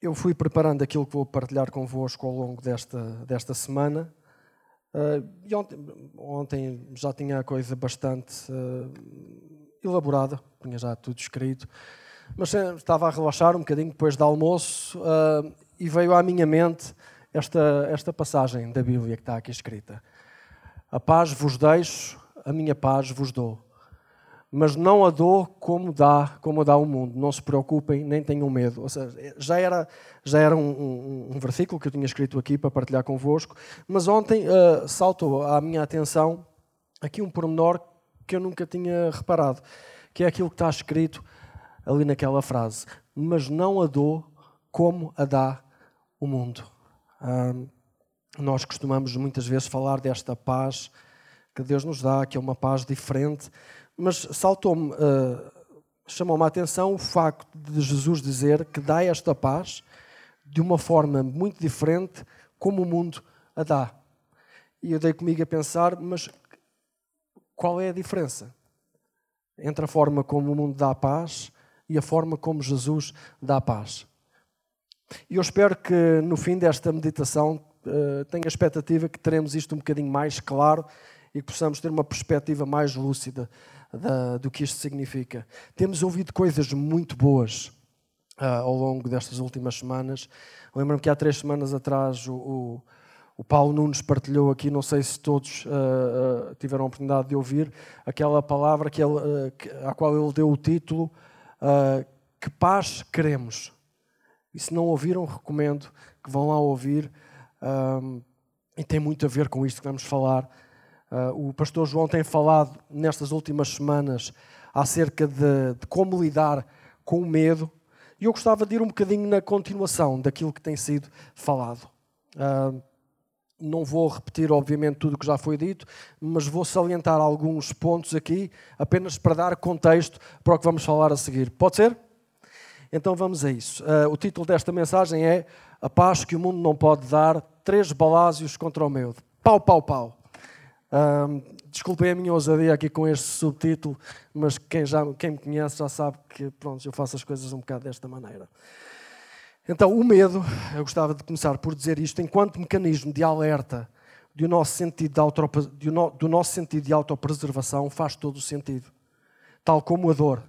eu fui preparando aquilo que vou partilhar convosco ao longo desta, desta semana. Uh, e ontem, ontem, já tinha a coisa bastante uh, elaborada, tinha já tudo escrito, mas estava a relaxar um bocadinho depois do almoço uh, e veio à minha mente esta, esta passagem da Bíblia que está aqui escrita. A paz vos deixo, a minha paz vos dou mas não a dou como dá, como dá o mundo. Não se preocupem, nem tenham medo. Ou seja, já era, já era um, um, um versículo que eu tinha escrito aqui para partilhar convosco, mas ontem uh, saltou à minha atenção aqui um pormenor que eu nunca tinha reparado, que é aquilo que está escrito ali naquela frase. Mas não a dou como a dá o mundo. Uh, nós costumamos muitas vezes falar desta paz que Deus nos dá, que é uma paz diferente mas saltou-me, uh, chamou-me a atenção o facto de Jesus dizer que dá esta paz de uma forma muito diferente como o mundo a dá. E eu dei comigo a pensar, mas qual é a diferença entre a forma como o mundo dá a paz e a forma como Jesus dá a paz? E eu espero que no fim desta meditação uh, tenha a expectativa que teremos isto um bocadinho mais claro e que possamos ter uma perspectiva mais lúcida da, do que isto significa. Temos ouvido coisas muito boas uh, ao longo destas últimas semanas. Lembro-me que há três semanas atrás o, o, o, Paulo Nunes partilhou aqui, não sei se todos uh, uh, tiveram a oportunidade de ouvir, aquela palavra que ele, que, à qual ele deu o título Que paz queremos. E se não ouviram, recomendo que vão lá ouvir. Um, e tem muito a ver com isto que vamos falar Uh, o pastor João tem falado nestas últimas semanas acerca de, de, como lidar com o medo e eu gostava de ir um bocadinho na continuação daquilo que tem sido falado. Uh, não vou repetir, obviamente, tudo o que já foi dito, mas vou salientar alguns pontos aqui, apenas para dar contexto para o que vamos falar a seguir. Pode ser? Então vamos a isso. Uh, o título desta mensagem é A Paz que o Mundo Não Pode Dar, Três Balásios contra o Medo. Pau, pau, pau. Um, desculpem a minha ousadia aqui com este subtítulo, mas quem, já, quem me conhece já sabe que pronto, eu faço as coisas um bocado desta maneira. Então, o medo, eu gostava de começar por dizer isto, enquanto mecanismo de alerta do nosso sentido de, auto, do nosso sentido de autopreservação, faz todo o sentido. Tal como a dor.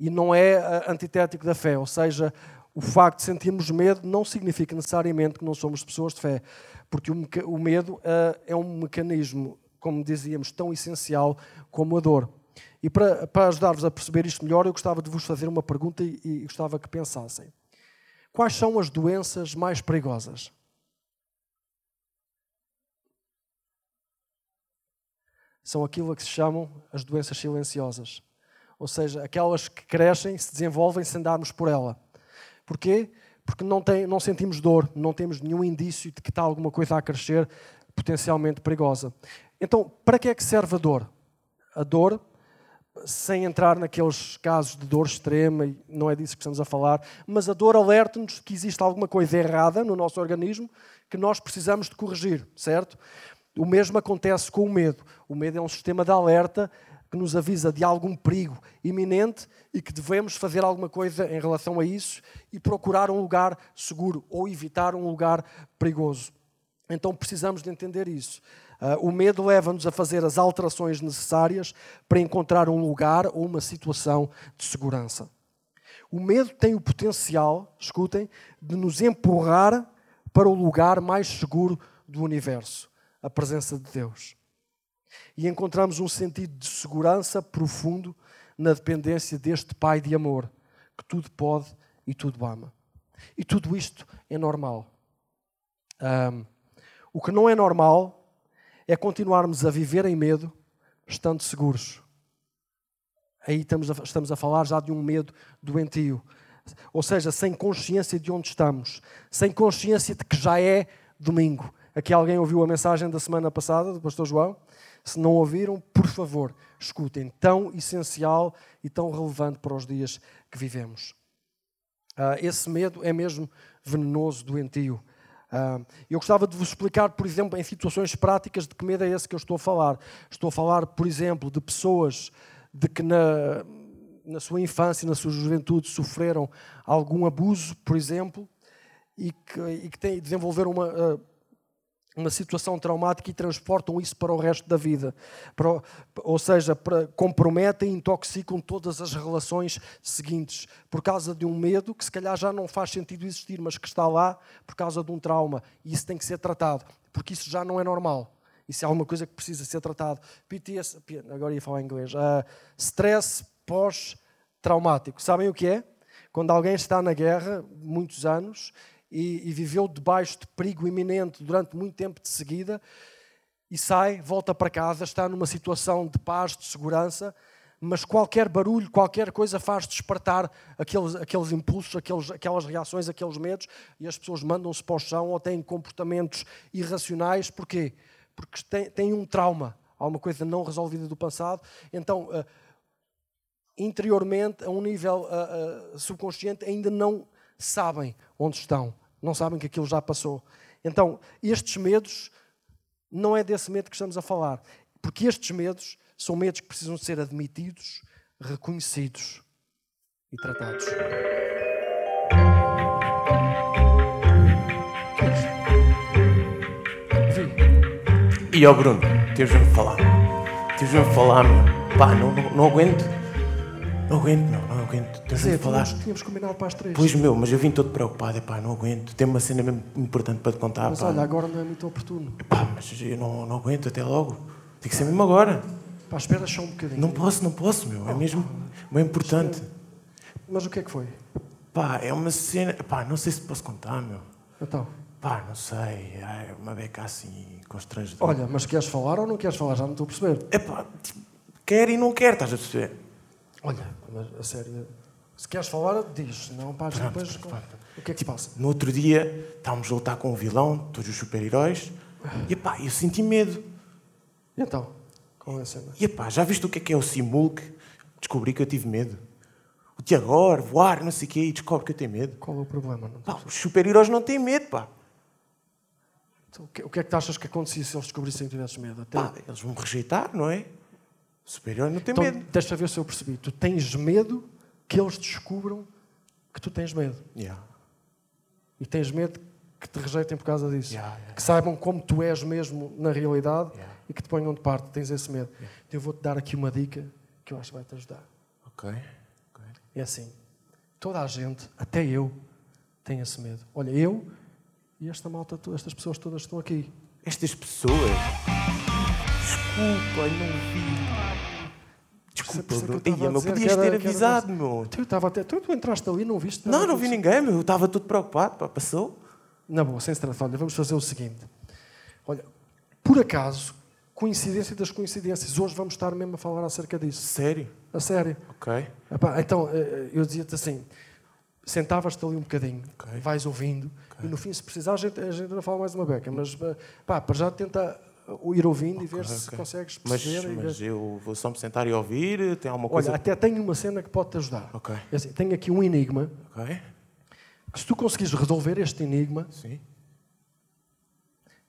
E não é antitético da fé, ou seja, o facto de sentirmos medo não significa necessariamente que não somos pessoas de fé, porque o medo uh, é um mecanismo como dizíamos, tão essencial como a dor. E para, para ajudar-vos a perceber isto melhor, eu gostava de vos fazer uma pergunta e, e gostava que pensassem. Quais são as doenças mais perigosas? São aquilo a que se chamam as doenças silenciosas. Ou seja, aquelas que crescem, se desenvolvem sem darmos por ela. Porquê? Porque não, tem, não sentimos dor, não temos nenhum indício de que está alguma coisa a crescer potencialmente perigosa. Então, para que é que serve a dor? A dor, sem entrar naqueles casos de dor extrema, não é disso que estamos a falar, mas a dor alerta-nos que existe alguma coisa errada no nosso organismo que nós precisamos de corrigir, certo? O mesmo acontece com o medo. O medo é um sistema de alerta que nos avisa de algum perigo iminente e que devemos fazer alguma coisa em relação a isso e procurar um lugar seguro ou evitar um lugar perigoso. Então precisamos de entender isso. Uh, o medo leva-nos a fazer as alterações necessárias para encontrar um lugar ou uma situação de segurança. O medo tem o potencial, escutem, de nos empurrar para o lugar mais seguro do universo a presença de Deus. E encontramos um sentido de segurança profundo na dependência deste Pai de amor, que tudo pode e tudo ama. E tudo isto é normal. Um, o que não é normal é continuarmos a viver em medo, estando seguros. Aí estamos a, estamos a falar já de um medo doentio. Ou seja, sem consciência de onde estamos, sem consciência de que já é domingo. Aqui alguém ouviu a mensagem da semana passada do Pastor João? Se não ouviram, por favor, escutem. Tão essencial e tão relevante para os dias que vivemos. Uh, esse medo é mesmo venenoso, doentio. Eu gostava de vos explicar, por exemplo, em situações práticas, de que medo é esse que eu estou a falar. Estou a falar, por exemplo, de pessoas de que na, na sua infância, na sua juventude, sofreram algum abuso, por exemplo, e que, e que têm, desenvolveram uma, uh, uma situação traumática e transportam isso para o resto da vida. Para, ou seja, para, comprometem e intoxicam todas as relações seguintes por causa de um medo que se calhar já não faz sentido existir, mas que está lá por causa de um trauma. E isso tem que ser tratado, porque isso já não é normal. Isso é alguma coisa que precisa ser tratado. PTS, agora ia falar em inglês. Uh, stress pós-traumático. Sabem o que é? Quando alguém está na guerra, muitos anos, e, e viveu debaixo de perigo iminente durante muito tempo de seguida, e sai, volta para casa, está numa situação de paz, de segurança, mas qualquer barulho, qualquer coisa faz despertar aqueles, aqueles impulsos, aqueles, aquelas reações, aqueles medos, e as pessoas mandam-se para o chão ou têm comportamentos irracionais. Porquê? Porque têm, têm um trauma, há uma coisa não resolvida do passado. Então, uh, interiormente, a um nível uh, uh, subconsciente, ainda não sabem onde estão, não sabem que aquilo já passou. Então, estes medos, não é desse medo que estamos a falar, porque estes medos são medos que precisam ser admitidos, reconhecidos e tratados. E ó Bruno, tens me falar. Tens me falar, meu. Pá, não, não, não aguento. Não aguento, não, não aguento. Tens de falar. Tínhamos, combinado para as três. Pois, meu, mas eu vim todo preocupado. Pá, não aguento. Tem uma cena mesmo importante para te contar. Mas pá. olha, agora não é muito oportuno. Pá, mas eu não, não aguento até logo. Tem que ser mesmo agora. Pá, espera só um bocadinho. Não posso, não posso, meu. É oh, mesmo bem importante. Mas o que é que foi? Pá, é uma cena. Pá, não sei se posso contar, meu. Então. Pá, não sei. É uma beca assim constrangedora. Olha, mas queres falar ou não queres falar? Já não estou a perceber. É pá, quer e não quer, estás a perceber? Olha, mas a sério, se queres falar, diz. Não, pá, depois. pronto. O que é que se passa? No outro dia, estávamos a lutar com um vilão, todos os super-heróis, e pá, eu senti medo. E então? Qual é a cena? E pá, já viste o que é que é o Simulk? Descobri que eu tive medo. O Tiagor, voar, não sei o quê, e descobre que eu tenho medo. Qual é o problema? Não Pá, os super-heróis não têm medo, pá. Então, o, que, o que é que tu achas que acontecia se eles descobrissem que tivesses medo? Até... Pá, eles vão me rejeitar, não é? O super-herói não tem então, medo. Deixa ver se eu percebi. Tu tens medo que eles descubram que tu tens medo. Yeah. E tens medo que te rejeitem por causa disso. Yeah, yeah. Que saibam como tu és mesmo na realidade e que te ponham de parte. Tens esse medo. Então eu vou-te dar aqui uma dica que eu acho que vai te ajudar. Ok. ok. É assim: toda a gente, até eu, tem esse medo. Olha, eu e esta malta, estas pessoas todas que estão aqui. Estas pessoas. Desculpa, não vi. Desculpa, Ia, meu, podias era- ter era avisado, mais- meu. Tu, estava até, tu, tu entraste ali não viste? Não, nada não vi disso? ninguém, meu. Eu estava tudo preocupado, pá. Passou? Na boa, sem stress. Olha, vamos fazer o seguinte. Olha, por acaso, coincidência das coincidências, hoje vamos estar mesmo a falar acerca disso. Sério? A sério. Ok. Epá, então, eh, eu dizia-te assim, sentavas-te ali um bocadinho, Ok. vais ouvindo, e no fim, se precisar, a gente, a gente ainda fala mais uma beca, mas eh, pá, para já tenta ir ouvindo e ver se ok. consegues Mas, perceber. ver- mas eu vou só me sentar e ouvir? Tem alguma coisa? Olha, até tenho uma cena que pode te ajudar. Ok. É assim, tenho aqui um enigma, Ok. que se tu conseguires resolver este enigma, Sim.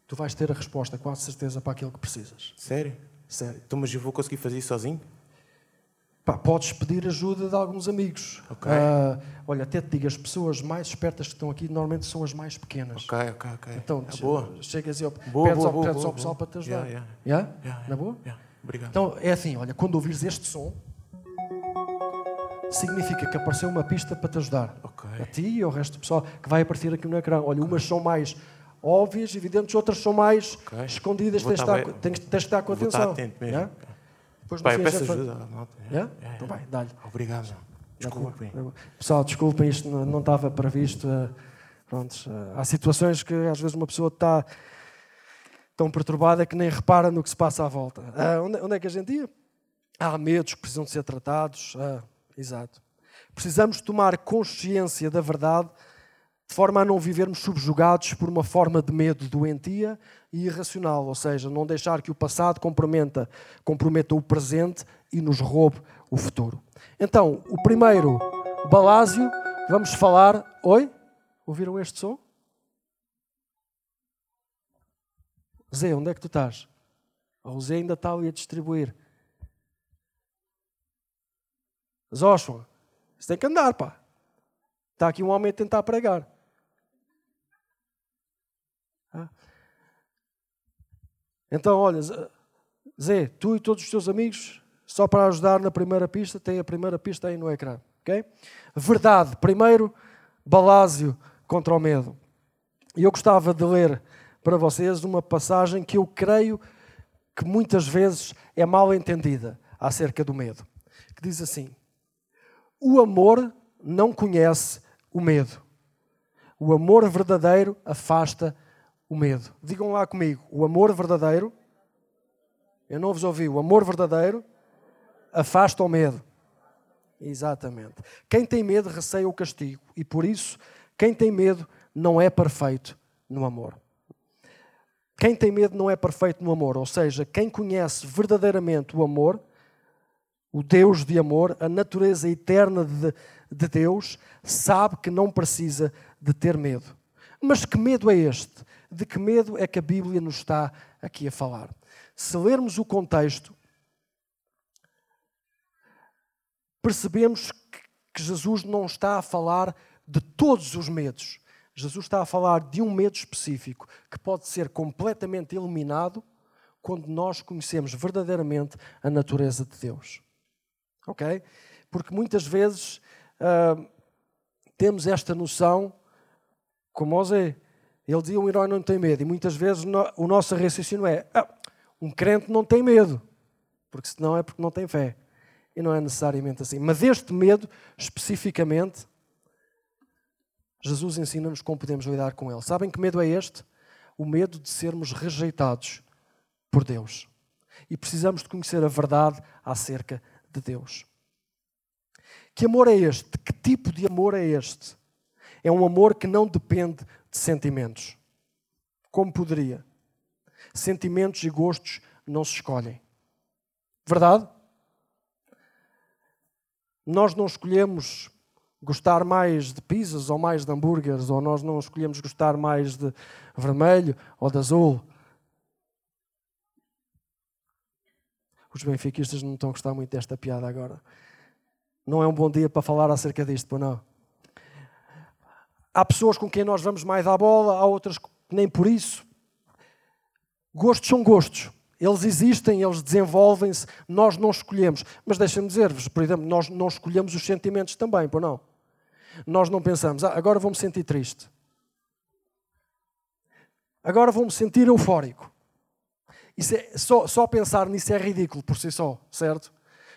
tu vais ter a resposta, quase certeza, para aquilo que precisas. Sério? Sério. Então, mas eu vou conseguir fazer isso sozinho? Pá, podes pedir ajuda de alguns amigos. Ok. Ah, olha, até te digo, as pessoas mais espertas que estão aqui normalmente são as mais pequenas. Ok, ok, ok. Então, é boa. chegas e Boa, pedes boa, ao, boa, pedes boa, ao pessoal boa. para te ajudar. Yeah, Yeah? Yeah, Na boa? yeah. Obrigado. Então, é assim, olha, quando ouvires este som, significa que apareceu uma pista para te ajudar. Ok. A ti e ao resto do pessoal que vai aparecer aqui no ecrã. Olha, umas são mais óbvias, evidentes, outras são mais Ok. escondidas. Tens estar bem- tens, tens de estar com atenção. estar atento mesmo. Yeah? Depois, Pai, eu peço ajuda. malta. Yeah? Yeah, yeah. Então vai, dá-lhe. Obrigado. Desculpem. Pessoal, desculpem, isto não, estava previsto. eh, Prontos, eh, há situações que às vezes uma pessoa está tão perturbada que nem repara no que se passa à volta. Ah, onde, onde é que a gente ia? Há medos que precisam de ser tratados. Ah, exato. Precisamos tomar consciência da verdade de forma a não vivermos subjugados por uma forma de medo doentia e irracional, ou seja, não deixar que o passado comprometa, comprometa o presente e nos roube o futuro. Então, o primeiro, Balásio, vamos falar. Oi? Ouviram este som? Zé, onde é que tu estás? O Zé ainda está ali a distribuir. Zóshua, você tem que andar, pá. Está aqui um homem a tentar pregar. Então, olha, Zé, tu e todos os teus amigos, só para ajudar na primeira pista, tem a primeira pista aí no ecrã. Okay? Verdade. Primeiro, Balásio contra o medo. E eu gostava de ler para vocês uma passagem que eu creio que muitas vezes é mal entendida acerca do medo. Que diz assim: O amor não conhece o medo. O amor verdadeiro afasta o medo. Digam lá comigo: o amor verdadeiro. Eu não vos ouvi. O amor verdadeiro afasta o medo. Exatamente. Quem tem medo receia o castigo. E por isso, quem tem medo não é perfeito no amor. Quem tem medo não é perfeito no amor. Ou seja, quem conhece verdadeiramente o amor, o Deus de amor, a natureza eterna de, de Deus, sabe que não precisa de ter medo. Mas que medo é este? De que medo é que a Bíblia nos está aqui a falar? Se lermos o contexto, percebemos que Jesus não está a falar de todos os medos. Jesus está a falar de um medo específico que pode ser completamente eliminado quando nós conhecemos verdadeiramente a natureza de Deus. Ok? Porque muitas vezes uh, temos esta noção, como José, ele dizia um herói não tem medo, e muitas vezes o nosso raciocínio é ah, um crente não tem medo, porque senão é porque não tem fé. E não é necessariamente assim. Mas este medo, especificamente, Jesus ensina-nos como podemos lidar com ele. Sabem que medo é este? O medo de sermos rejeitados por Deus. E precisamos de conhecer a verdade acerca de Deus. Que amor é este? Que tipo de amor é este? É um amor que não depende de sentimentos. Como poderia? Sentimentos e gostos não se escolhem. Verdade? Nós não escolhemos gostar mais de pizzas ou mais de hambúrgueres, ou nós não escolhemos gostar mais de vermelho ou de azul. Os benfiquistas não estão a gostar muito desta piada agora. Não é um bom dia para falar acerca disto, pois não. Há pessoas com quem nós vamos mais à bola, há outras que nem por isso. Gostos são gostos. Eles existem, eles desenvolvem-se, nós não escolhemos. Mas deixem-me dizer-vos, por exemplo, nós não escolhemos os sentimentos também, por não? Nós não pensamos, ah, agora vou-me sentir triste. Agora vou-me sentir eufórico. Isso é, só, só pensar nisso é ridículo por si só, certo?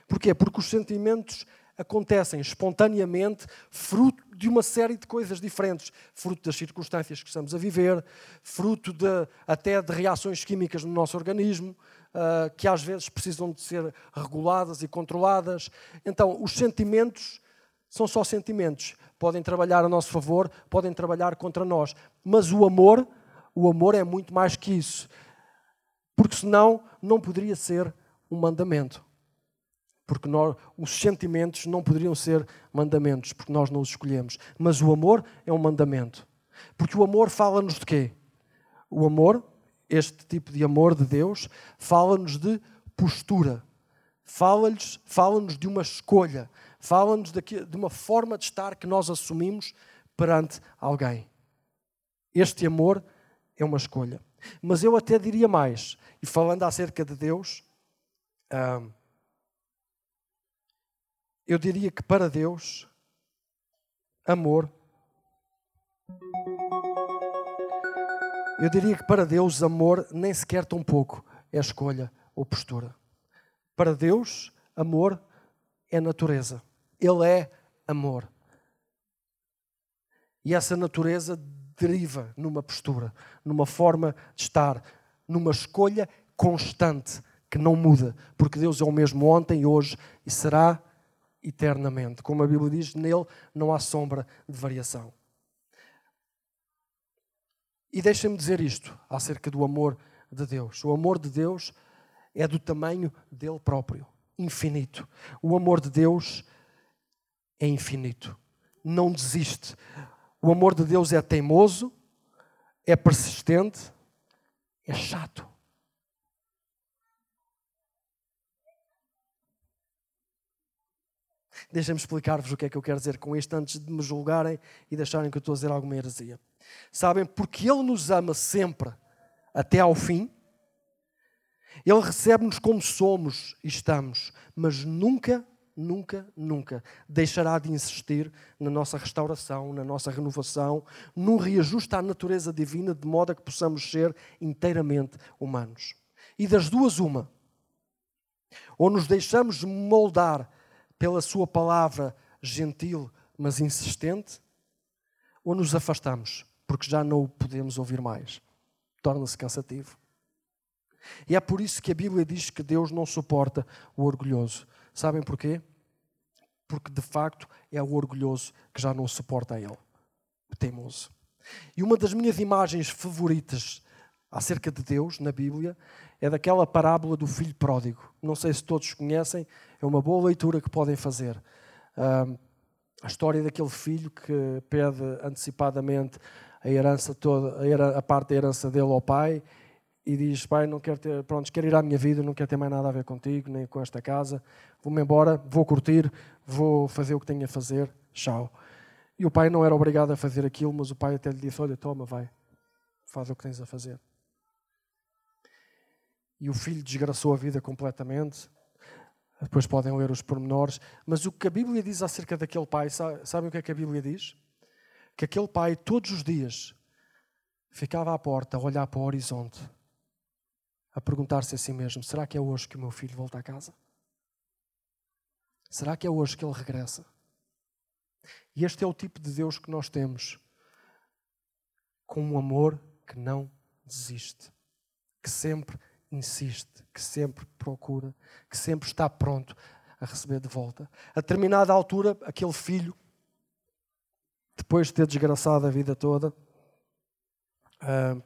Porquê? Porque os sentimentos acontecem espontaneamente, fruto de uma série de coisas diferentes, fruto das circunstâncias que estamos a viver, fruto de, até de reações químicas no nosso organismo, uh, que às vezes precisam de ser reguladas e controladas. Então, os sentimentos são só sentimentos. Podem trabalhar a nosso favor, podem trabalhar contra nós. Mas o amor, o amor é muito mais que isso. Porque senão não poderia ser um mandamento porque nós, os sentimentos não poderiam ser mandamentos, porque nós não os escolhemos. Mas o amor é um mandamento. Porque o amor fala-nos de quê? O amor, este tipo de amor de Deus, fala-nos de postura. Fala-nos fala de uma escolha. Fala-nos de, de uma forma de estar que nós assumimos perante alguém. Este amor é uma escolha. Mas eu até diria mais, e falando acerca de Deus, eu diria que para Deus, amor. Eu diria que para Deus, amor nem sequer tão pouco é escolha ou postura. Para Deus, amor é natureza. Ele é amor. E essa natureza deriva numa postura, numa forma de estar, numa escolha constante que não muda, porque Deus é o mesmo ontem, hoje e será eternamente. Como a Bíblia diz, nele não há sombra de variação. E deixem-me dizer isto acerca do amor de Deus. O amor de Deus é do tamanho dele próprio, infinito. O amor de Deus é infinito. Não desiste. O amor de Deus é teimoso, é persistente, é chato. Deixem-me explicar-vos o que é que eu quero dizer com isto antes de me julgarem e deixarem que eu estou a dizer alguma heresia. Sabem, porque Ele nos ama sempre até ao fim. Ele recebe-nos como somos e estamos, mas nunca, nunca, nunca deixará de insistir na nossa restauração, na nossa renovação, num reajuste à natureza divina, de modo a que possamos ser inteiramente humanos. E das duas, uma. Ou nos deixamos moldar pela Sua palavra gentil, mas insistente, ou nos afastamos, porque já não o podemos ouvir mais. Torna-se cansativo. E é por isso que a Bíblia diz que Deus não suporta o orgulhoso. Sabem porquê? Porque de facto é o orgulhoso que já não suporta a ele, o teimoso. E uma das minhas imagens favoritas acerca de Deus na Bíblia é daquela parábola do filho pródigo. Não sei se todos conhecem, é uma boa leitura que podem fazer. a história daquele filho que pede antecipadamente a herança toda, a parte da herança dele ao pai e diz: Pai, não quero ter, pronto, quero ir à minha vida, não quero ter mais nada a ver contigo, nem com esta casa. Vou-me embora, vou curtir, vou fazer o que tenho a fazer. Tchau. E o pai não era obrigado a fazer aquilo, mas o pai até lhe disse: Olha, toma, vai, faz o que tens a fazer e o filho desgraçou a vida completamente. Depois podem ler os pormenores. Mas o que a Bíblia diz acerca daquele pai, sabem o que é que a Bíblia diz? Que aquele pai, todos os dias, ficava à porta a olhar para o horizonte, a perguntar-se a si mesmo: será que é hoje que o meu filho volta a casa? Será que é hoje que ele regressa? E este é o tipo de Deus que nós temos, com um amor que não desiste, que sempre insiste, que sempre procura, que sempre está pronto a receber de volta. A determinada altura, aquele filho, depois de ter desgraçado a vida toda, uh,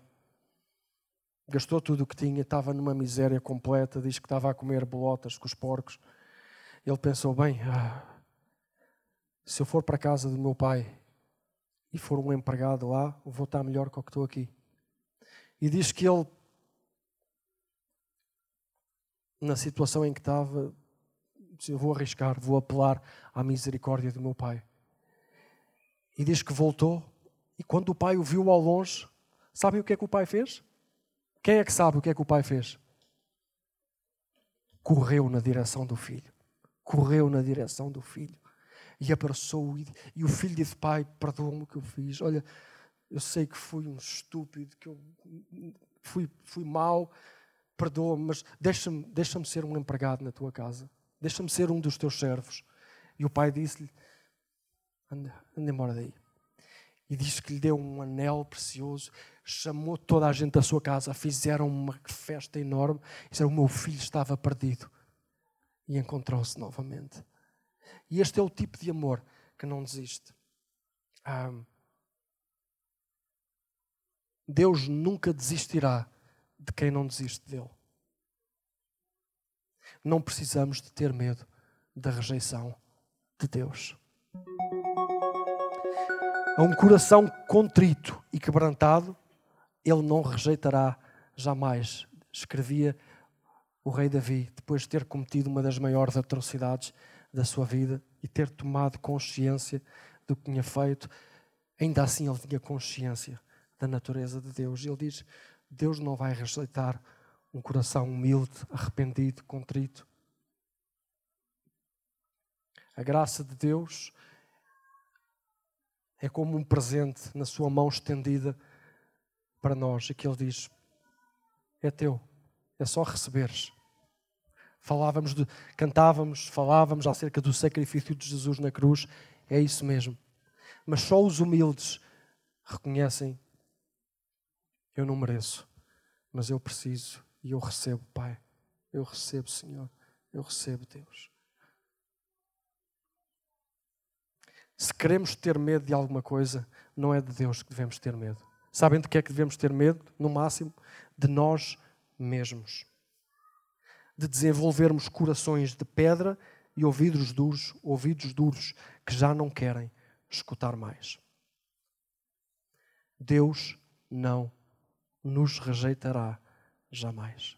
gastou tudo o que tinha, estava numa miséria completa, diz que estava a comer bolotas com os porcos. Ele pensou: bem, ah, se eu for para a casa do meu pai e for um empregado lá, vou estar melhor que o que estou aqui. E diz que ele na situação em que estava, eu vou arriscar, vou apelar à misericórdia do meu pai. E diz que voltou, e quando o pai o viu ao longe, sabem o que é que o pai fez? Quem é que sabe o que é que o pai fez? Correu na direção do filho. Correu na direção do filho. E abraçou-o. E o filho disse: Pai, perdoa-me o que eu fiz. Olha, eu sei que fui um estúpido, que eu fui, fui perdoa-me, mas deixa-me deixa ser um empregado na tua casa. Deixa-me ser um dos teus servos. E o pai disse-lhe: anda, anda embora daí. E disse que lhe deu um anel precioso, chamou toda a gente da sua casa, fizeram uma festa enorme. E disseram: O meu filho estava perdido. E encontrou-se novamente. E este é o tipo de amor que não desiste. Ah, Deus nunca desistirá de quem não desiste dele. Não precisamos de ter medo da rejeição de Deus. A um coração contrito e quebrantado, ele não rejeitará jamais. Escrevia o rei Davi, depois de ter cometido uma das maiores atrocidades da sua vida e ter tomado consciência do que tinha feito, ainda assim ele tinha consciência da natureza de Deus. Ele diz: Deus não vai rejeitar um coração humilde, arrependido, contrito. A graça de Deus é como um presente na sua mão estendida para nós. E que Ele diz: É teu, é só receberes. Falávamos de, cantávamos, falávamos acerca do sacrifício de Jesus na cruz, é isso mesmo. Mas só os humildes reconhecem eu não mereço, mas eu preciso e eu recebo, Pai. Eu recebo, Senhor. Eu recebo, Deus. Se queremos ter medo de alguma coisa, não é de Deus que devemos ter medo. Sabem de que é que devemos ter medo? No máximo, de nós mesmos. De desenvolvermos corações de pedra e ouvidos duros, ouvidos duros que já não querem escutar mais. Deus não nos rejeitará jamais.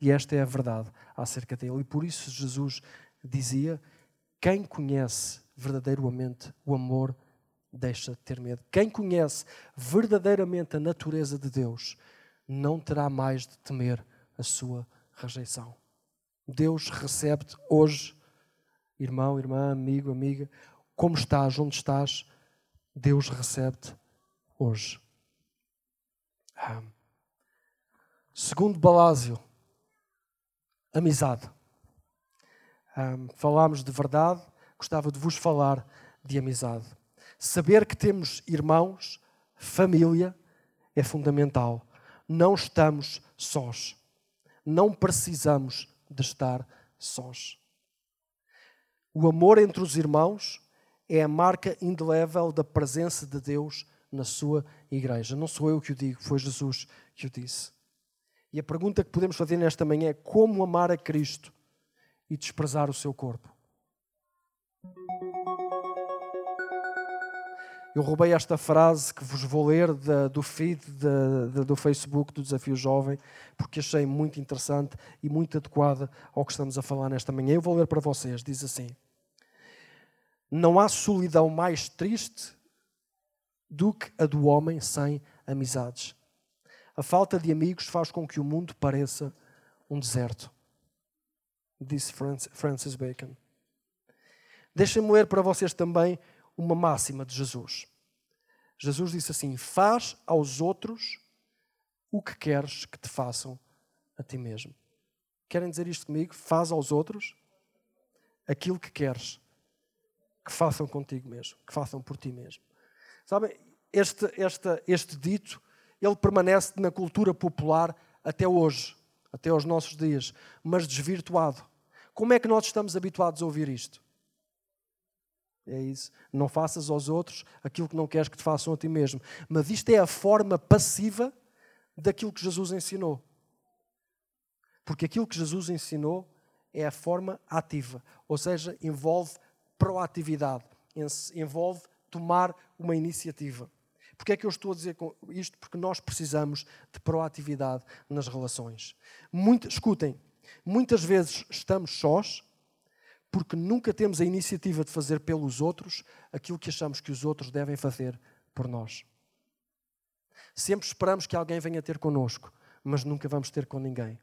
E esta é a verdade acerca dele. E por isso Jesus dizia: quem conhece verdadeiramente o amor deixa de ter medo. Quem conhece verdadeiramente a natureza de Deus não terá mais de temer a sua rejeição. Deus recebe-te hoje, irmão, irmã, amigo, amiga, como estás, onde estás, Deus recebe-te hoje. Segundo Balásio, amizade. Ah, falámos de verdade, gostava de vos falar de amizade. Saber que temos irmãos, família, é fundamental. Não estamos sós. Não precisamos de estar sós. O amor entre os irmãos é a marca indelével da presença de Deus na sua igreja. Não sou eu que o digo, foi Jesus que o disse. E a pergunta que podemos fazer nesta manhã é como amar a Cristo e desprezar o seu corpo? Eu roubei esta frase que vos vou ler da, do feed da, do Facebook do Desafio Jovem, porque achei muito interessante e muito adequada ao que estamos a falar nesta manhã. Eu vou ler para vocês. Diz assim: Não há solidão mais triste do que a do homem sem amizades. A falta de amigos faz com que o mundo pareça um deserto. Disse Francis Bacon. Deixem-me ler para vocês também uma máxima de Jesus. Jesus disse assim: Faz aos outros o que queres que te façam a ti mesmo. Querem dizer isto comigo? Faz aos outros aquilo que queres que façam contigo mesmo, que façam por ti mesmo. Sabem, este, este, este dito, ele permanece na cultura popular até hoje, até aos nossos dias, mas desvirtuado. Como é que nós estamos habituados a ouvir isto? É isso. Não faças aos outros aquilo que não queres que te façam a ti mesmo. Mas isto é a forma passiva daquilo que Jesus ensinou. Porque aquilo que Jesus ensinou é a forma ativa, ou seja, envolve proatividade, envolve tomar uma iniciativa. Porquê é que eu estou a dizer isto? Porque nós precisamos de proatividade nas relações. Muito, escutem, muitas vezes estamos sós porque nunca temos a iniciativa de fazer pelos outros aquilo que achamos que os outros devem fazer por nós. Sempre esperamos que alguém venha ter connosco, mas nunca vamos ter com ninguém.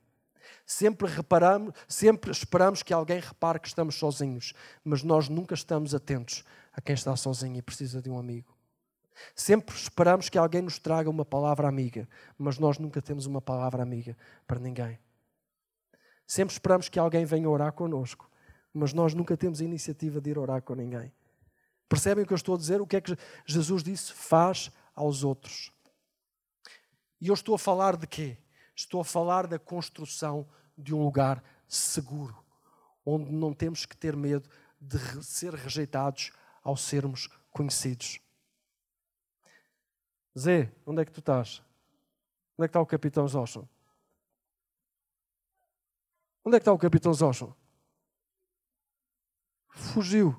Sempre reparamos, sempre esperamos que alguém repare que estamos sozinhos, mas nós nunca estamos atentos a quem está sozinho e precisa de um amigo. Sempre esperamos que alguém nos traga uma palavra amiga, mas nós nunca temos uma palavra amiga para ninguém. Sempre esperamos que alguém venha orar connosco, mas nós nunca temos a iniciativa de ir orar com ninguém. Percebem o que eu estou a dizer? O que é que Jesus disse? Faz aos outros. E eu estou a falar de quê? Estou a falar da construção de um lugar seguro, onde não temos que ter medo de ser rejeitados ao sermos conhecidos. Zé, onde é que tu estás? Onde é que está o capitão Zoshon? Onde é que está o capitão Zoshon? fugiu.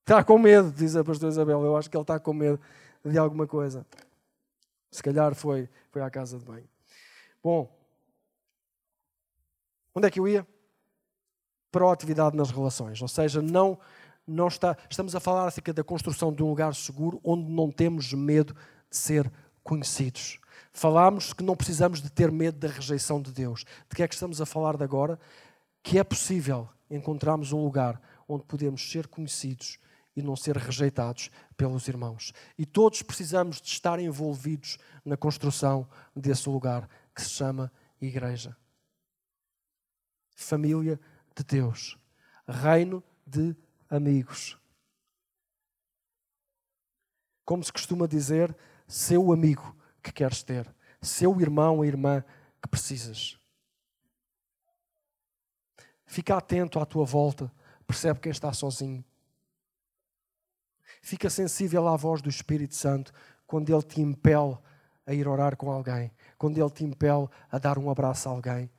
Está com medo, diz a pastora Isabel. Eu acho que ele está com medo de alguma coisa. Se calhar foi, foi à casa de banho. Bom, onde é que eu ia? Proatividade nas relações. Ou seja, não, não está, estamos a falar acerca da construção de um lugar seguro onde não temos medo de ser conhecidos. Falámos que não precisamos de ter medo da rejeição de Deus. De que é que estamos a falar de agora? Que é possível encontrarmos um lugar onde podemos ser conhecidos e não ser rejeitados pelos irmãos. E todos precisamos de estar envolvidos na construção desse lugar que se chama igreja. Família de Deus, reino de amigos. Como se costuma dizer, seu amigo que queres ter, seu irmão ou irmã que precisas. Fica atento à tua volta percebe quem está sozinho. Fica sensível à voz do Espírito Santo quando ele te impele a ir orar com alguém, quando ele te impele a dar um abraço a alguém,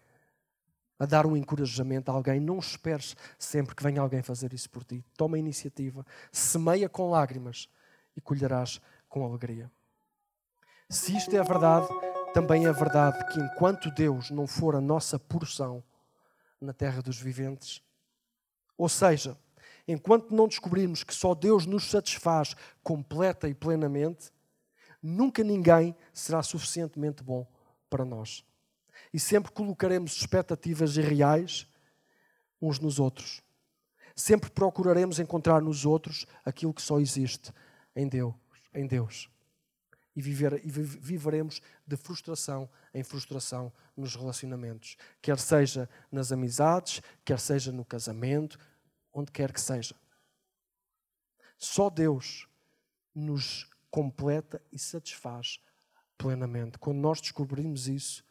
a dar um encorajamento a alguém. Não esperes sempre que venha alguém fazer isso por ti. Toma a iniciativa, semeia com lágrimas e colherás com alegria. Se isto é verdade, também é verdade que enquanto Deus não for a nossa porção na terra dos viventes, ou seja, enquanto não descobrirmos que só Deus nos satisfaz completa e plenamente, nunca ninguém será suficientemente bom para nós. E sempre colocaremos expectativas irreais uns nos outros. Sempre procuraremos encontrar nos outros aquilo que só existe em Deus. Em Deus. E, viver, e viveremos de frustração em frustração nos relacionamentos, quer seja nas amizades, quer seja no casamento, onde quer que seja. Só Deus nos completa e satisfaz plenamente. Quando nós descobrimos isso,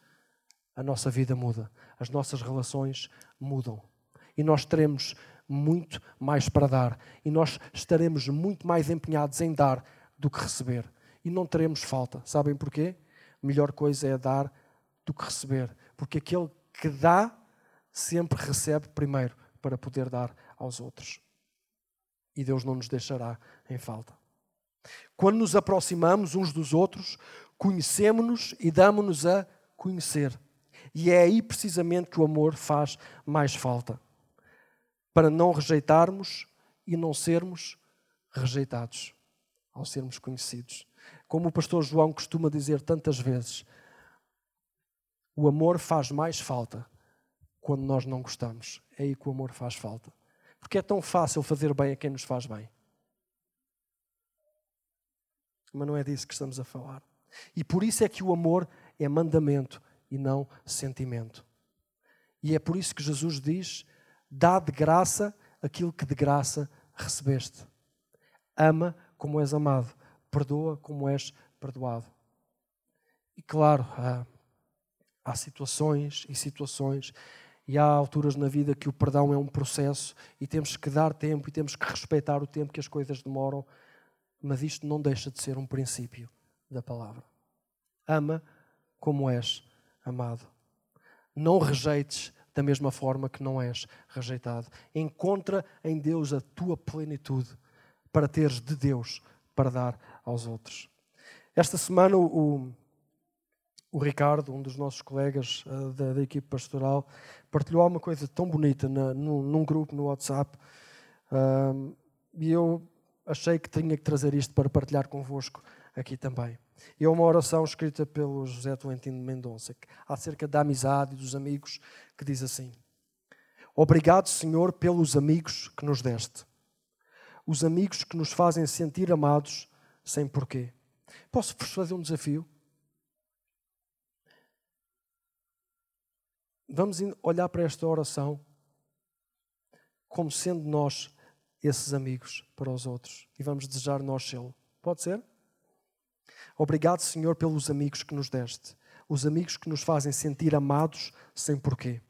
a nossa vida muda, as nossas relações mudam. E nós teremos muito mais para dar. E nós estaremos muito mais empenhados em dar do que receber. E não teremos falta. Sabem porquê? A melhor coisa é dar do que receber. Porque aquele que dá sempre recebe primeiro para poder dar aos outros. E Deus não nos deixará em falta. Quando nos aproximamos uns dos outros, conhecemos-nos e damos-nos a conhecer. E é aí precisamente que o amor faz mais falta. Para não rejeitarmos e não sermos rejeitados ao sermos conhecidos. Como o pastor João costuma dizer tantas vezes, o amor faz mais falta quando nós não gostamos. É aí que o amor faz falta. Porque é tão fácil fazer bem a quem nos faz bem. Mas não é disso que estamos a falar. E por isso é que o amor é mandamento e não sentimento. E é por isso que Jesus diz: dá de graça aquilo que de graça recebeste. Ama como és amado, perdoa como és perdoado. E claro, há, há situações e situações, e há alturas na vida que o perdão é um processo e temos que dar tempo e temos que respeitar o tempo que as coisas demoram mas isto não deixa de ser um princípio da palavra. Ama como és amado. Não rejeites da mesma forma que não és rejeitado. Encontra em Deus a tua plenitude para teres de Deus para dar aos outros. Esta semana o, o Ricardo, um dos nossos colegas uh, da, da, equipe pastoral, partilhou uma coisa tão bonita na, num, num, grupo no WhatsApp. Uh, e eu achei que tinha que trazer isto para partilhar convosco aqui também. E é uma oração escrita pelo José Tolentino Mendonça, acerca da amizade e dos amigos, que diz assim: Obrigado, Senhor, pelos amigos que nos deste. Os amigos que nos fazem sentir amados sem porquê. Posso vos fazer um desafio? Vamos olhar para esta oração como sendo nós esses amigos para os outros e vamos desejar nós sê-lo. Pode ser? Obrigado, Senhor, pelos amigos que nos deste. Os amigos que nos fazem sentir amados sem porquê.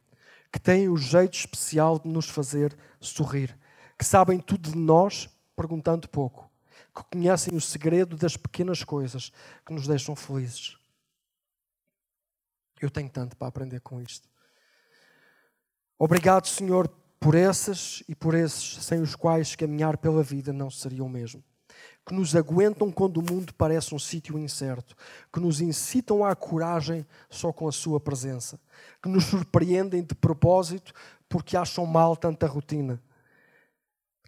Que têm o jeito especial de nos fazer sorrir. Que sabem tudo de nós, perguntando pouco. Que conhecem o segredo das pequenas coisas que nos deixam felizes. Eu tenho tanto para aprender com isto. Obrigado, Senhor, por essas e por esses sem os quais caminhar pela vida não seria o mesmo. Que nos aguentam quando o mundo parece um sítio incerto, que nos incitam à coragem só com a sua presença, que nos surpreendem de propósito porque acham mal tanta rotina,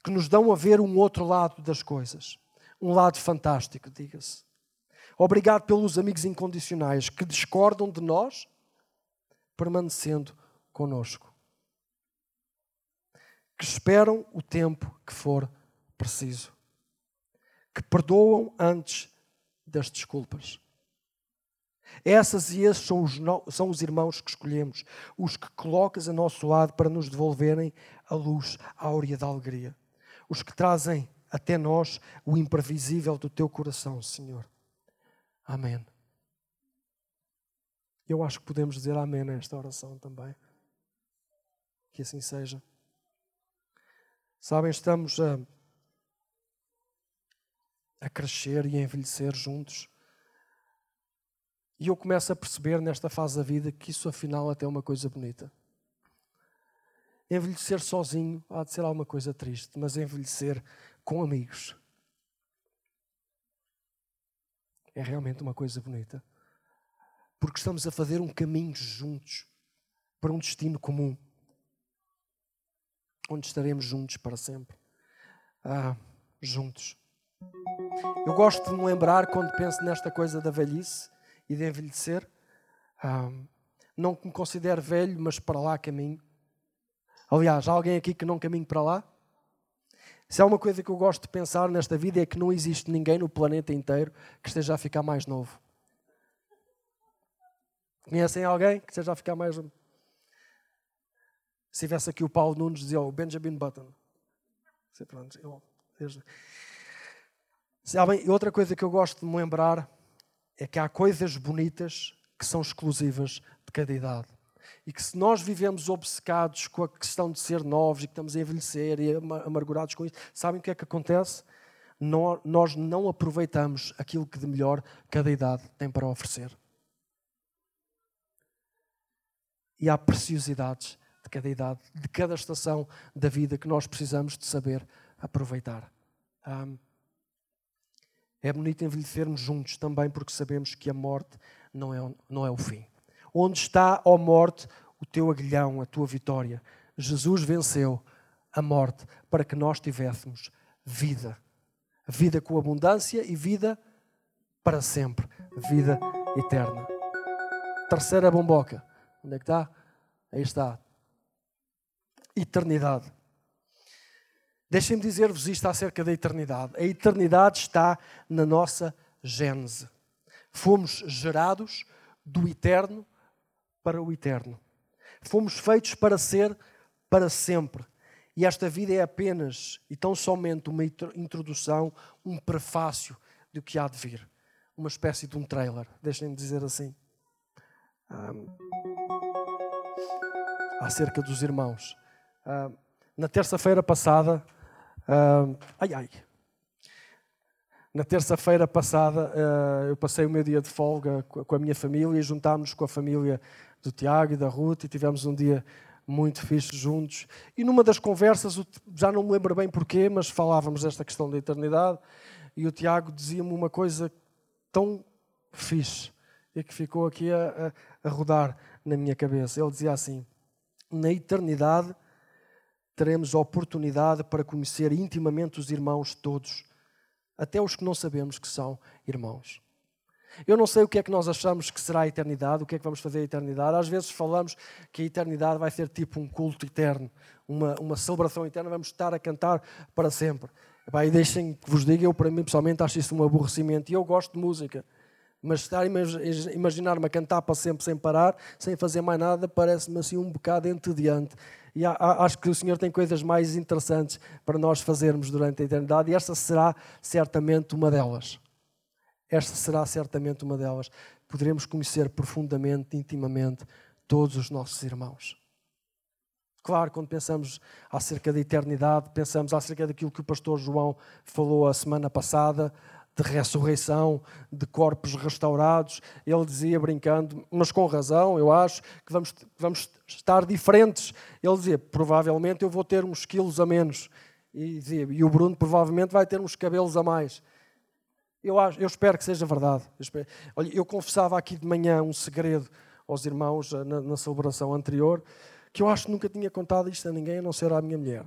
que nos dão a ver um outro lado das coisas, um lado fantástico, diga-se. Obrigado pelos amigos incondicionais que discordam de nós, permanecendo conosco que esperam o tempo que for preciso, que perdoam antes das desculpas. Essas e esses são os, são os irmãos que escolhemos, os que colocas a nosso lado para nos devolverem a luz áurea da alegria, os que trazem até nós o imprevisível do teu coração, Senhor. Amém. Eu acho que podemos dizer amém nesta oração também. Que assim seja. Sabem, estamos a, a crescer e a envelhecer juntos. E eu começo a perceber nesta fase da vida que isso afinal até é uma coisa bonita. Envelhecer sozinho há de ser alguma coisa triste, mas envelhecer com amigos é realmente uma coisa bonita. Porque estamos a fazer um caminho juntos para um destino comum onde estaremos juntos para sempre. ah, juntos. Eu gosto de me lembrar, quando penso nesta coisa da velhice e de envelhecer, ah, não me considero velho, mas para lá caminho. Aliás, há alguém aqui que não caminha para lá? Se há uma coisa que eu gosto de pensar nesta vida é que não existe ninguém no planeta inteiro que esteja a ficar mais novo. Conhecem alguém que esteja a ficar mais novo? Se tivesse aqui o Paulo Nunes, dizia o Benjamin Button. Sabem, outra coisa que eu gosto de me lembrar é que há coisas bonitas que são exclusivas de cada idade. E que se nós vivemos obcecados com a questão de ser novos e que estamos a envelhecer e amargurados com isso, sabem o que é que acontece? Nós não aproveitamos aquilo que de melhor cada idade tem para oferecer. E há preciosidades de cada idade, de cada estação da vida que nós precisamos de saber aproveitar. Um, é bonito envelhecermos juntos também porque sabemos que a morte não é, não é o fim. Onde está, ó morte, o teu aguilhão, a tua vitória? Jesus venceu a morte para que nós tivéssemos vida. Vida com abundância e vida para sempre. Vida eterna. Terceira bomboca. Onde é que está? Aí está. Eternidade. Deixem-me dizer-vos isto acerca da eternidade. A eternidade está na nossa gênese. Fomos gerados do eterno para o eterno. Fomos feitos para ser para sempre. E esta vida é apenas e tão somente uma introdução, um prefácio do que há de vir. Uma espécie de um trailer, deixem-me dizer assim. Um, acerca dos irmãos. Um, na terça-feira passada, Uh, ai, ai. Na terça-feira passada, uh, eu passei o meu dia de folga com a minha família e juntámos com a família do Tiago e da Ruth e tivemos um dia muito fixe juntos. E numa das conversas, já não me lembro bem porquê, mas falávamos desta questão da eternidade e o Tiago dizia-me uma coisa tão fixe e que ficou aqui a, a, a rodar na minha cabeça. Ele dizia assim: Na eternidade teremos a oportunidade para conhecer intimamente os irmãos todos, até os que não sabemos que são irmãos. Eu não sei o que é que nós achamos que será a eternidade, o que é que vamos fazer a eternidade. Às vezes falamos que a eternidade vai ser tipo um culto eterno, uma, uma celebração eterna, vamos estar a cantar para sempre. E deixem que vos diga, eu para mim pessoalmente acho isso um aborrecimento e eu gosto de música. Mas estar imaginar-me a cantar para sempre sem parar, sem fazer mais nada, parece-me assim um bocado entediante. E acho que o Senhor tem coisas mais interessantes para nós fazermos durante a eternidade, e esta será certamente uma delas. Esta será certamente uma delas. Poderemos conhecer profundamente, intimamente, todos os nossos irmãos. Claro, quando pensamos acerca da eternidade, pensamos acerca daquilo que o pastor João falou a semana passada, de ressurreição, de corpos restaurados. Ele dizia, brincando, mas com razão, eu acho que vamos, vamos estar diferentes. Ele dizia, provavelmente eu vou ter uns quilos a menos. E, dizia, e o Bruno provavelmente vai ter uns cabelos a mais. Eu, acho, eu espero que seja verdade. Eu, espero. Olha, eu confessava aqui de manhã um segredo aos irmãos eh, na, na celebração anterior, que eu acho que nunca tinha contado isto a ninguém, a não ser à minha mulher.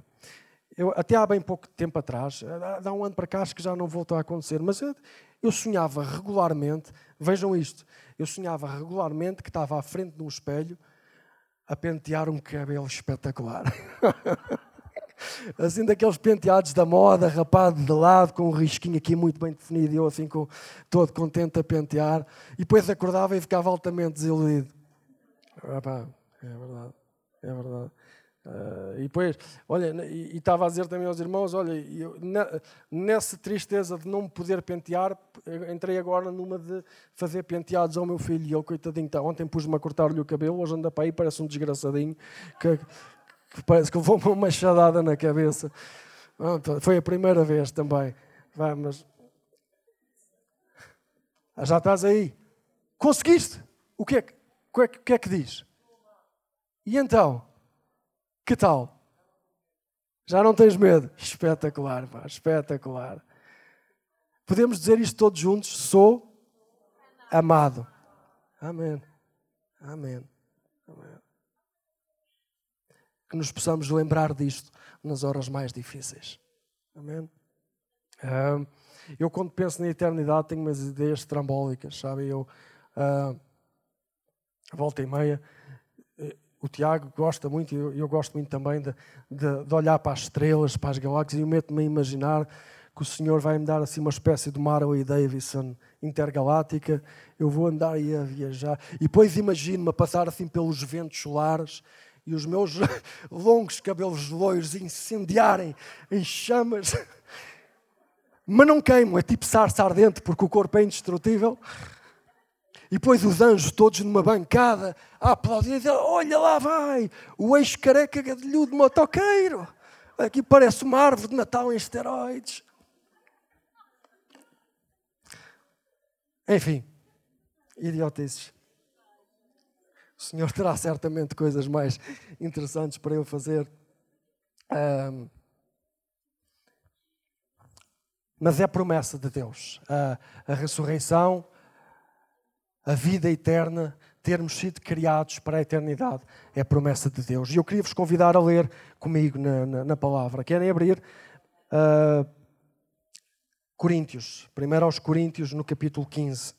Eu, até há bem pouco tempo atrás, há um ano para cá, acho que já não voltou a acontecer, mas eu, eu sonhava regularmente, vejam isto, eu sonhava regularmente que estava à frente de um espelho a pentear um cabelo espetacular. assim daqueles penteados da moda, rapado de lado, com um risquinho aqui muito bem definido, e eu assim com, todo contente a pentear, e depois acordava e ficava altamente desiludido. Ah, é verdade, é verdade. Uh, e depois, olha, e, estava a dizer também aos irmãos: olha, eu, nessa tristeza de não poder pentear, entrei agora numa de fazer penteados ao meu filho. E ele, coitadinho, tá, ontem pus-me a cortar-lhe o cabelo, hoje anda para aí, parece um desgraçadinho, que, que parece que levou uma machadada na cabeça. Pronto, foi a primeira vez também. Vai, mas. Ah, já estás aí. Conseguiste? O que é que, que, é, o que, é que diz? E então? Que tal? Já não tens medo? Espetacular, pá, espetacular. Podemos dizer isto todos juntos? Sou amado. Amém. Amém. Amém. Que nos possamos lembrar disto nas horas mais difíceis. Amém? Eu, quando penso na eternidade, tenho umas ideias trambólicas, sabe? Eu, uh, volta e meia, o Tiago gosta muito, e eu, eu, gosto muito também de, de, de, olhar para as estrelas, para as galáxias, e eu meto-me a imaginar que o Senhor vai me dar assim uma espécie de Marley Davidson intergaláctica, eu vou andar e a viajar, e depois imagino-me a passar assim pelos ventos solares, e os meus longos cabelos loiros incendiarem em chamas. Mas não queimam, é tipo sarça ardente, porque o corpo é indestrutível. E depois os anjos todos numa bancada a aplaudir, olha lá vai, o ex-careca gadilhudo motoqueiro. Aqui parece uma árvore de Natal em esteroides. Enfim, idiotices. O Senhor terá certamente coisas mais interessantes para eu fazer. Um, mas é promessa de Deus. A, a ressurreição, a vida eterna, termos sido criados para a eternidade, é promessa de Deus. E eu queria vos convidar a ler comigo na, na, na palavra. Querem abrir uh, Coríntios, primeiro aos Coríntios, no capítulo 15.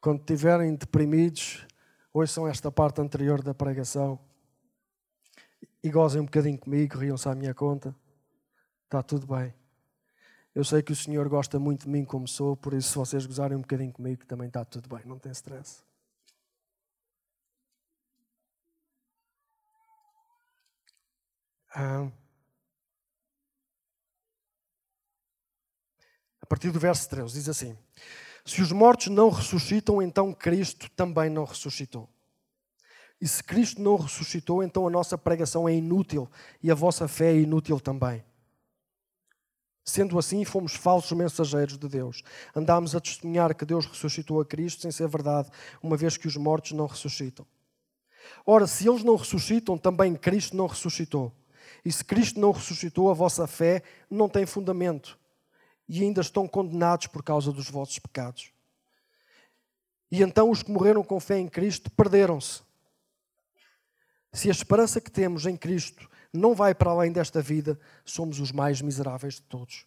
Quando estiverem deprimidos, ouçam esta parte anterior da pregação e gozem um bocadinho comigo, riam-se à minha conta. Está tudo bem. Eu sei que o Senhor gosta muito de mim como sou, por isso, se vocês gozarem um bocadinho comigo, também está tudo bem, não tem stress. Ah, a partir do verso 13, diz assim: se os mortos não ressuscitam, então Cristo também não ressuscitou. E se Cristo não ressuscitou, então a nossa pregação é inútil e a vossa fé é inútil também. Sendo assim, fomos falsos mensageiros de Deus. Andámos a testemunhar que Deus ressuscitou a Cristo sem ser verdade, uma vez que os mortos não ressuscitam. Ora, se eles não ressuscitam, também Cristo não ressuscitou. E se Cristo não ressuscitou, a vossa fé não tem fundamento e ainda estão condenados por causa dos vossos pecados. E então os que morreram com fé em Cristo perderam-se. Se a esperança que temos em Cristo não vai para além desta vida, somos os mais miseráveis de todos.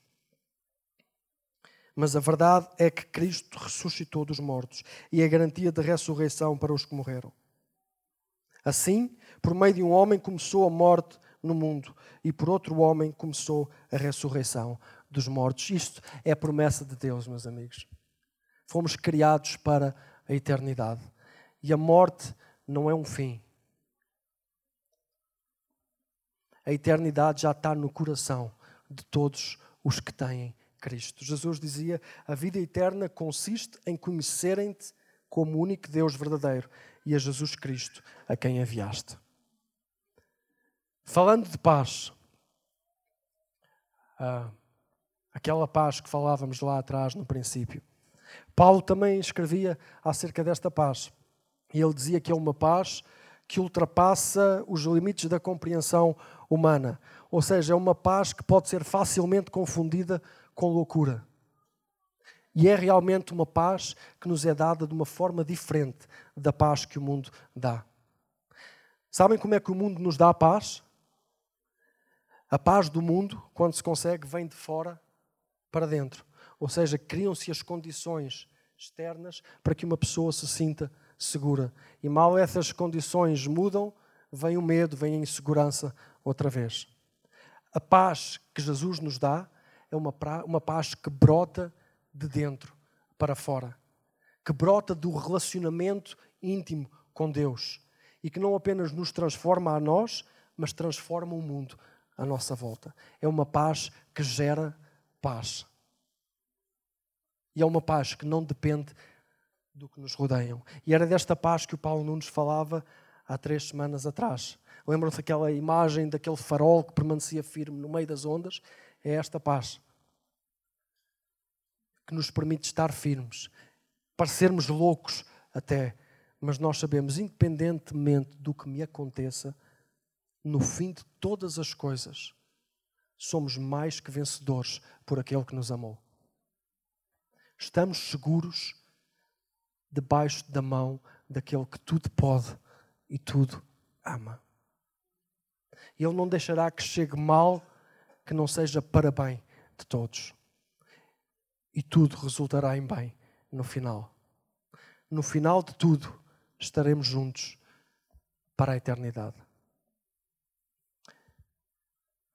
Mas a verdade é que Cristo ressuscitou dos mortos e é garantia de ressurreição para os que morreram. Assim, por meio de um homem começou a morte no mundo e por outro homem começou a ressurreição dos mortos. Isto é a promessa de Deus, meus amigos. Fomos criados para a eternidade. E a morte não é um fim. A eternidade já está no coração de todos os que têm Cristo. Jesus dizia: A vida eterna consiste em conhecerem-te como o único Deus verdadeiro e a Jesus Cristo, a quem enviaste. Falando de paz, ah, aquela paz que falávamos lá atrás no princípio. Paulo também escrevia acerca desta paz. E ele dizia que é uma paz que ultrapassa os limites da compreensão humana. Ou seja, é uma paz que pode ser facilmente confundida com loucura. E é realmente uma paz que nos é dada de uma forma diferente da paz que o mundo dá. Sabem como é que o mundo nos dá a paz? A paz do mundo, quando se consegue, vem de fora para dentro. Ou seja, criam-se as condições externas para que uma pessoa se sinta segura. E mal essas condições mudam, vem o medo, vem a insegurança outra vez. A paz que Jesus nos dá é uma, uma paz que brota de dentro para fora, que brota do relacionamento íntimo com Deus e que não apenas nos transforma a nós, mas transforma o mundo à nossa volta. É uma paz que gera paz. E é uma paz que não depende do que nos rodeiam. E era desta paz que o Paulo Nunes falava há três semanas atrás. Lembram-se daquela imagem daquele farol que permanecia firme no meio das ondas? É esta paz que nos permite estar firmes, parecermos loucos até, mas nós sabemos, independentemente do que me aconteça, no fim de todas as coisas, somos mais que vencedores por aquele que nos amou. Estamos seguros debaixo da mão daquele que tudo pode e tudo ama. Ele não deixará que chegue mal que não seja para bem de todos. E tudo resultará em bem no final. No final de tudo, estaremos juntos para a eternidade.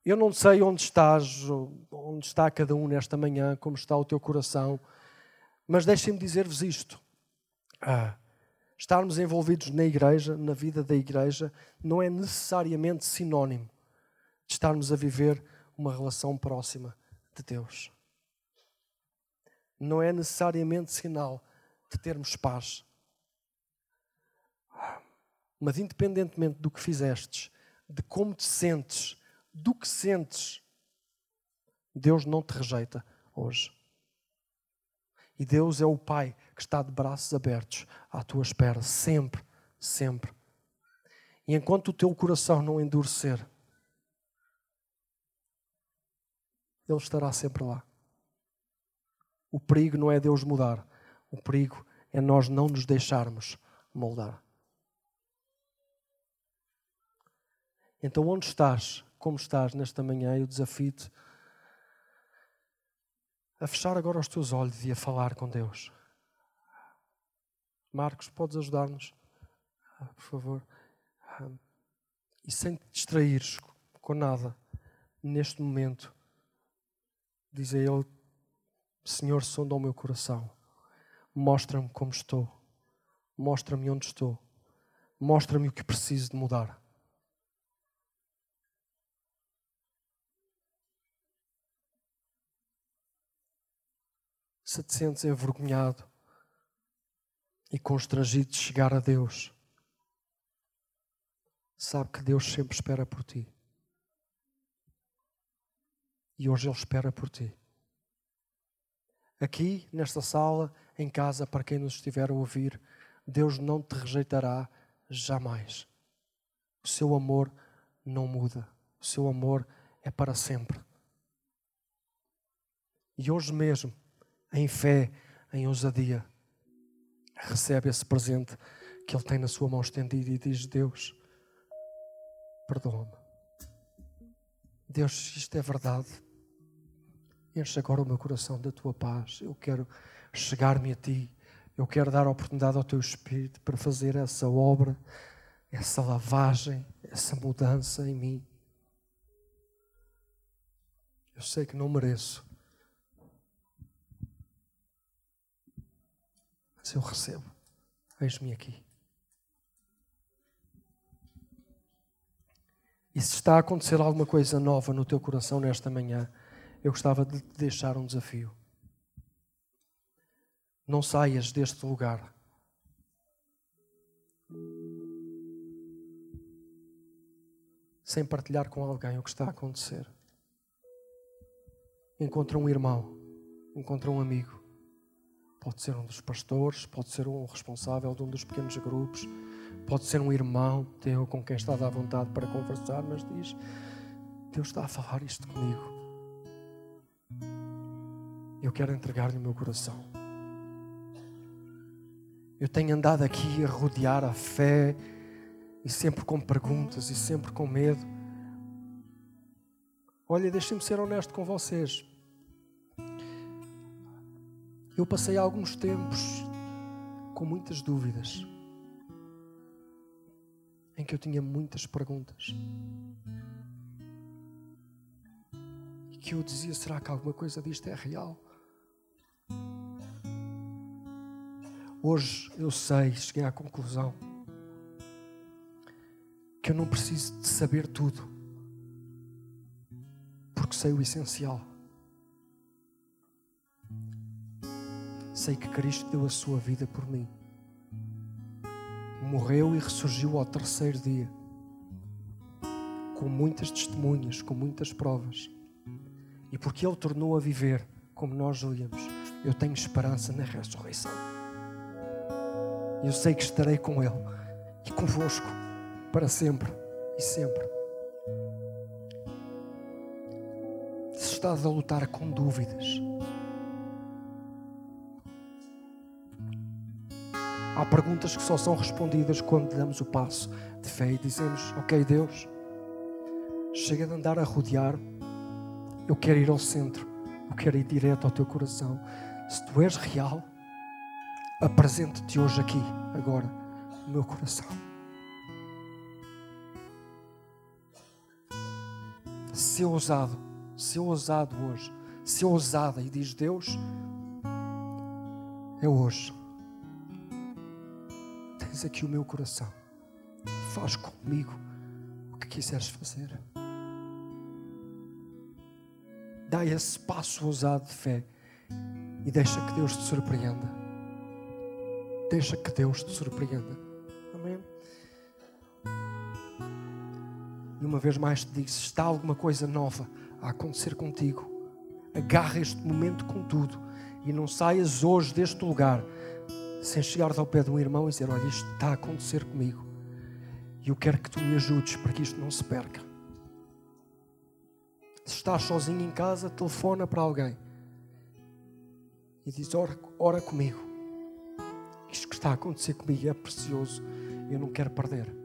Eu não sei onde estás, onde está cada um nesta manhã, como está o teu coração, mas deixem-me dizer-vos isto. Ah, estarmos envolvidos na igreja, na vida da igreja, não é necessariamente sinónimo de estarmos a viver uma relação próxima de Deus. Não é necessariamente sinal de termos paz. Mas, independentemente do que fizestes, de como te sentes, do que sentes, Deus não te rejeita hoje. E Deus é o Pai que está de braços abertos à tua espera, sempre, sempre. E enquanto o teu coração não endurecer, Ele estará sempre lá. O perigo não é Deus mudar, o perigo é nós não nos deixarmos moldar. Então, onde estás, como estás nesta manhã, eu desafio-te a fechar agora os teus olhos e a falar com Deus. Marcos, podes ajudar-nos, ah, por favor? Ah, e sem te distraires com nada, neste momento, diz a Ele: Senhor, sonda o meu coração, mostra-me como estou, mostra-me onde estou, mostra-me o que preciso de mudar. Se te sentes envergonhado e constrangido de chegar a Deus, sabe que Deus sempre espera por ti. E hoje Ele espera por ti. Aqui, nesta sala, em casa, para quem nos estiver a ouvir, Deus não te rejeitará jamais. O seu amor não muda. O seu amor é para sempre. E hoje mesmo, em fé, em ousadia, recebe esse presente que Ele tem na sua mão estendida e diz: Deus, perdoa-me. Deus, isto é verdade. Enche agora o meu coração da tua paz. Eu quero chegar-me a ti. Eu quero dar oportunidade ao teu Espírito para fazer essa obra, essa lavagem, essa mudança em mim. Eu sei que não mereço. Mas eu recebo. Eis-me aqui. E se está a acontecer alguma coisa nova no teu coração nesta manhã, eu gostava de te deixar um desafio. Não saias deste lugar. Sem partilhar com alguém o que está a acontecer. Encontra um irmão, encontra um amigo. Pode ser um dos pastores, pode ser um responsável de um dos pequenos grupos, pode ser um irmão teu com quem estás à vontade para conversar, mas diz: Deus está a falar isto comigo eu quero entregar-lhe o meu coração. Eu tenho andado aqui a rodear a fé e sempre com perguntas e sempre com medo. Olha, deixem-me ser honesto com vocês. Eu passei alguns tempos com muitas dúvidas, em que eu tinha muitas perguntas. E que eu dizia: será que alguma coisa disto é real? Hoje eu sei, cheguei à conclusão que eu não preciso de saber tudo, porque sei o essencial. Sei que Cristo deu a sua vida por mim, morreu e ressurgiu ao terceiro dia, com muitas testemunhas, com muitas provas, e porque Ele tornou a viver como nós líamos, eu tenho esperança na ressurreição. Eu sei que estarei com Ele e convosco para sempre e sempre. Se estás a lutar com dúvidas, Há perguntas que só são respondidas quando damos o passo de fé e dizemos: Ok, Deus, chega de andar a rodear, eu quero ir ao centro, eu quero ir direto ao teu coração. Se tu és real, apresento-te hoje aqui, agora, no meu coração. Ser ousado, ser ousado hoje, ser ousada e diz Deus, é hoje. Tens aqui o meu coração. Faz comigo o que quiseres fazer. Dá esse passo ousado de fé e deixa que Deus te surpreenda. Deixa que Deus te surpreenda. Amém? E uma vez mais te digo: se está alguma coisa nova a acontecer contigo, agarra este momento com tudo e não saias hoje deste lugar sem chegares ao pé de um irmão e dizer: Olha, isto está a acontecer comigo e eu quero que tu me ajudes para que isto não se perca. Se estás sozinho em casa, telefona para alguém e diz: Ora, ora comigo. Isto que está a acontecer comigo é precioso. Eu não quero perder.